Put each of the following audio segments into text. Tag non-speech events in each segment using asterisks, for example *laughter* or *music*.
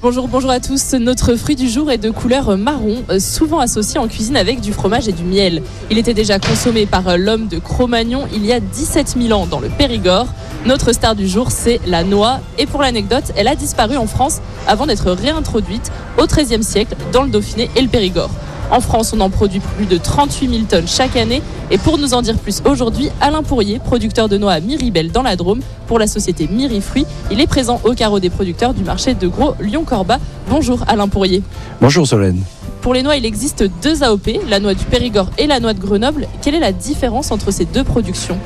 Bonjour, bonjour à tous. Notre fruit du jour est de couleur marron, euh, souvent associé en cuisine avec du fromage et du miel. Il était déjà consommé par euh, l'homme de Cro-Magnon il y a 17 000 ans dans le Périgord. Notre star du jour, c'est la noix. Et pour l'anecdote, elle a disparu en France avant d'être réintroduite au XIIIe siècle dans le Dauphiné et le Périgord. En France, on en produit plus de 38 000 tonnes chaque année. Et pour nous en dire plus aujourd'hui, Alain Pourrier, producteur de noix à Miribel dans la Drôme pour la société Mirifruit. Il est présent au carreau des producteurs du marché de gros Lyon-Corba. Bonjour Alain Pourrier. Bonjour Solène. Pour les noix, il existe deux AOP, la noix du Périgord et la noix de Grenoble. Quelle est la différence entre ces deux productions?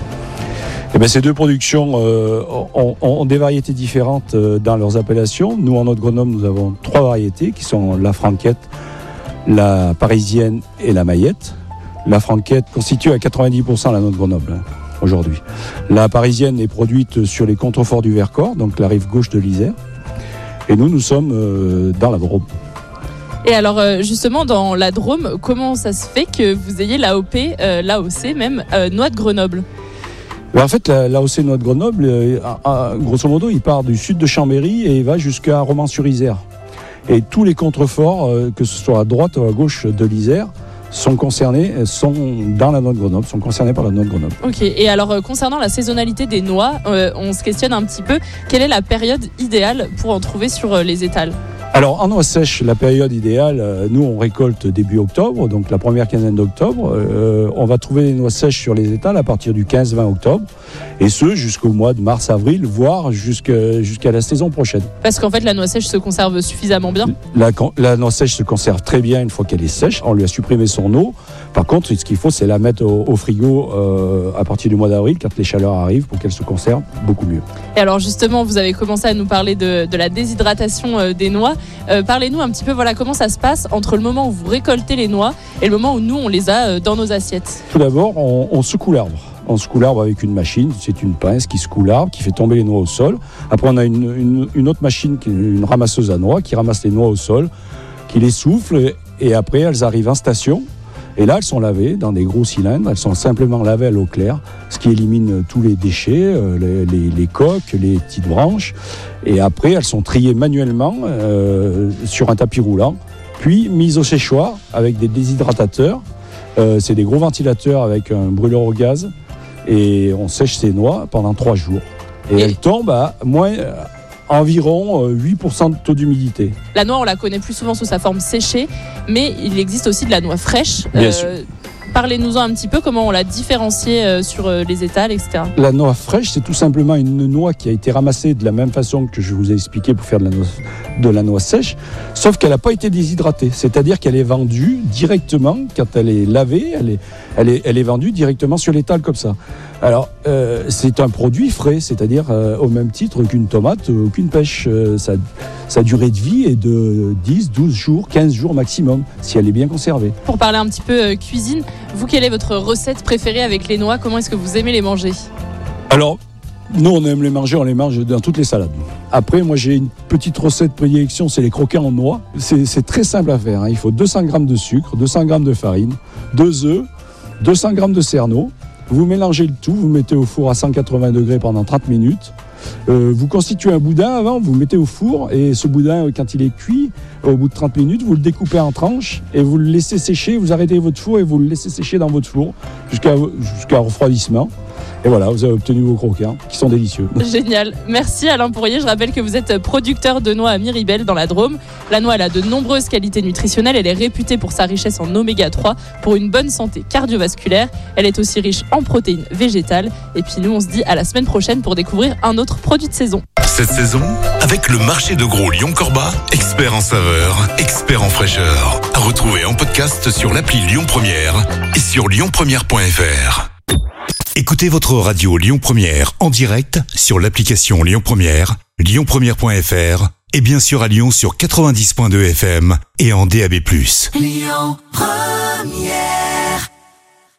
Eh bien, ces deux productions euh, ont, ont des variétés différentes euh, dans leurs appellations. Nous, en Haute-Grenoble, nous avons trois variétés qui sont la franquette, la parisienne et la maillette. La franquette constitue à 90% la noix de Grenoble hein, aujourd'hui. La parisienne est produite sur les contreforts du Vercors, donc la rive gauche de l'Isère. Et nous, nous sommes euh, dans la Drôme. Et alors euh, justement dans la Drôme, comment ça se fait que vous ayez l'AOP, euh, l'AOC même, euh, noix de Grenoble? Ben, en fait, la- l'AOC Noix de Grenoble, grosso modo, il part du sud de Chambéry et il va jusqu'à Romans-sur-Isère. Et tous les contreforts, euh, que ce soit à droite ou à gauche de l'Isère, sont concernés, euh, sont dans la noix de Grenoble, sont concernés par la noix de Grenoble. Ok, et alors euh, concernant la saisonnalité des noix, on se questionne un petit peu, quelle est la période idéale pour en trouver sur les étals? Alors, en noix sèche, la période idéale, euh, nous, on récolte début octobre, donc la première quinzaine d'octobre. Euh, on va trouver les noix sèches sur les étals à partir du 15-20 octobre, et ce, jusqu'au mois de mars-avril, voire jusqu'à jusqu'à la saison prochaine. Parce qu'en fait la noix sèche se conserve suffisamment bien. La, la noix sèche se conserve très bien une fois qu'elle est sèche. On lui a supprimé son eau. Par contre, ce qu'il faut, c'est la mettre au, au frigo euh, à partir du mois d'avril, quand les chaleurs arrivent, pour qu'elle se conserve beaucoup mieux. Et alors justement, vous avez commencé à nous parler de, la déshydratation euh, des noix. Euh, Parlez-nous un petit peu, voilà, comment ça se passe entre le moment où vous récoltez les noix et le moment où nous on les a euh, dans nos assiettes? Tout d'abord, on, secoue l'arbre. On secoue l'arbre avec une machine, c'est une pince qui secoue l'arbre, qui fait tomber les noix au sol. Après, on a une, autre machine, une ramasseuse à noix, qui ramasse les noix au sol, qui les souffle, et après, elles arrivent en station. Et là, elles sont lavées dans des gros cylindres. Elles sont simplement lavées à l'eau claire, ce qui élimine tous les déchets, euh, les, les- les coques, les petites branches. Et après, elles sont triées manuellement euh, sur un tapis roulant, puis mises au séchoir avec des déshydratateurs. Euh, c'est des gros ventilateurs avec un brûleur au gaz. Et on sèche ces noix pendant trois jours. Et, Et- elles tombent à moins, euh, environ euh, 8% de taux d'humidité. La noix, on la connaît plus souvent sous sa forme séchée, mais il existe aussi de la noix fraîche. Euh, Bien sûr. Parlez-nous un petit peu comment on l'a différenciée euh, sur euh, les étals, etc. La noix fraîche, c'est tout simplement une noix qui a été ramassée de la même façon que je vous ai expliqué pour faire de la noix, de la noix sèche, sauf qu'elle n'a pas été déshydratée. C'est-à-dire qu'elle est vendue directement, quand elle est lavée, elle est, elle est, elle est vendue directement sur l'étal comme ça. Alors, euh, c'est un produit frais, c'est-à-dire euh, au même titre qu'une tomate ou qu'une pêche. Euh, sa, sa durée de vie est de 10, 12 jours, 15 jours maximum, si elle est bien conservée. Pour parler un petit peu cuisine, vous, quelle est votre recette préférée avec les noix? Comment est-ce que vous aimez les manger? Alors, nous, on aime les manger, on les mange dans toutes les salades. Après, moi, j'ai une petite recette prédilection, c'est les croquets en noix. C'est c'est très simple à faire. hein. Il faut 200 g de sucre, 200 g de farine, 2 œufs, 200 g de cerneau. Vous mélangez le tout, vous mettez au four à 180 degrés pendant 30 minutes. Euh, vous constituez un boudin avant, vous le mettez au four et ce boudin, euh, quand il est cuit, au bout de 30 minutes, vous le découpez en tranches et vous le laissez sécher. Vous arrêtez votre four et vous le laissez sécher dans votre four jusqu'à jusqu'à refroidissement. Et voilà, vous avez obtenu vos croquets hein, qui sont délicieux. *laughs* Génial. Merci Alain Pourrier. Je rappelle que vous êtes producteur de noix à Miribel dans la Drôme. La noix elle a de nombreuses qualités nutritionnelles. Elle est réputée pour sa richesse en oméga 3 pour une bonne santé cardiovasculaire. Elle est aussi riche en protéines végétales. Et puis nous, on se dit à la semaine prochaine pour découvrir un autre produit de saison. Cette saison, avec le marché de gros Lyon-Corba, expert en saveur, expert en fraîcheur. À retrouver en podcast sur l'appli Lyon Première et sur lyonpremière.fr. Écoutez votre radio Lyon Première en direct sur l'application Lyon Première, lyonpremière.fr et bien sûr à Lyon sur 90.2 FM et en DAB+. Lyon Première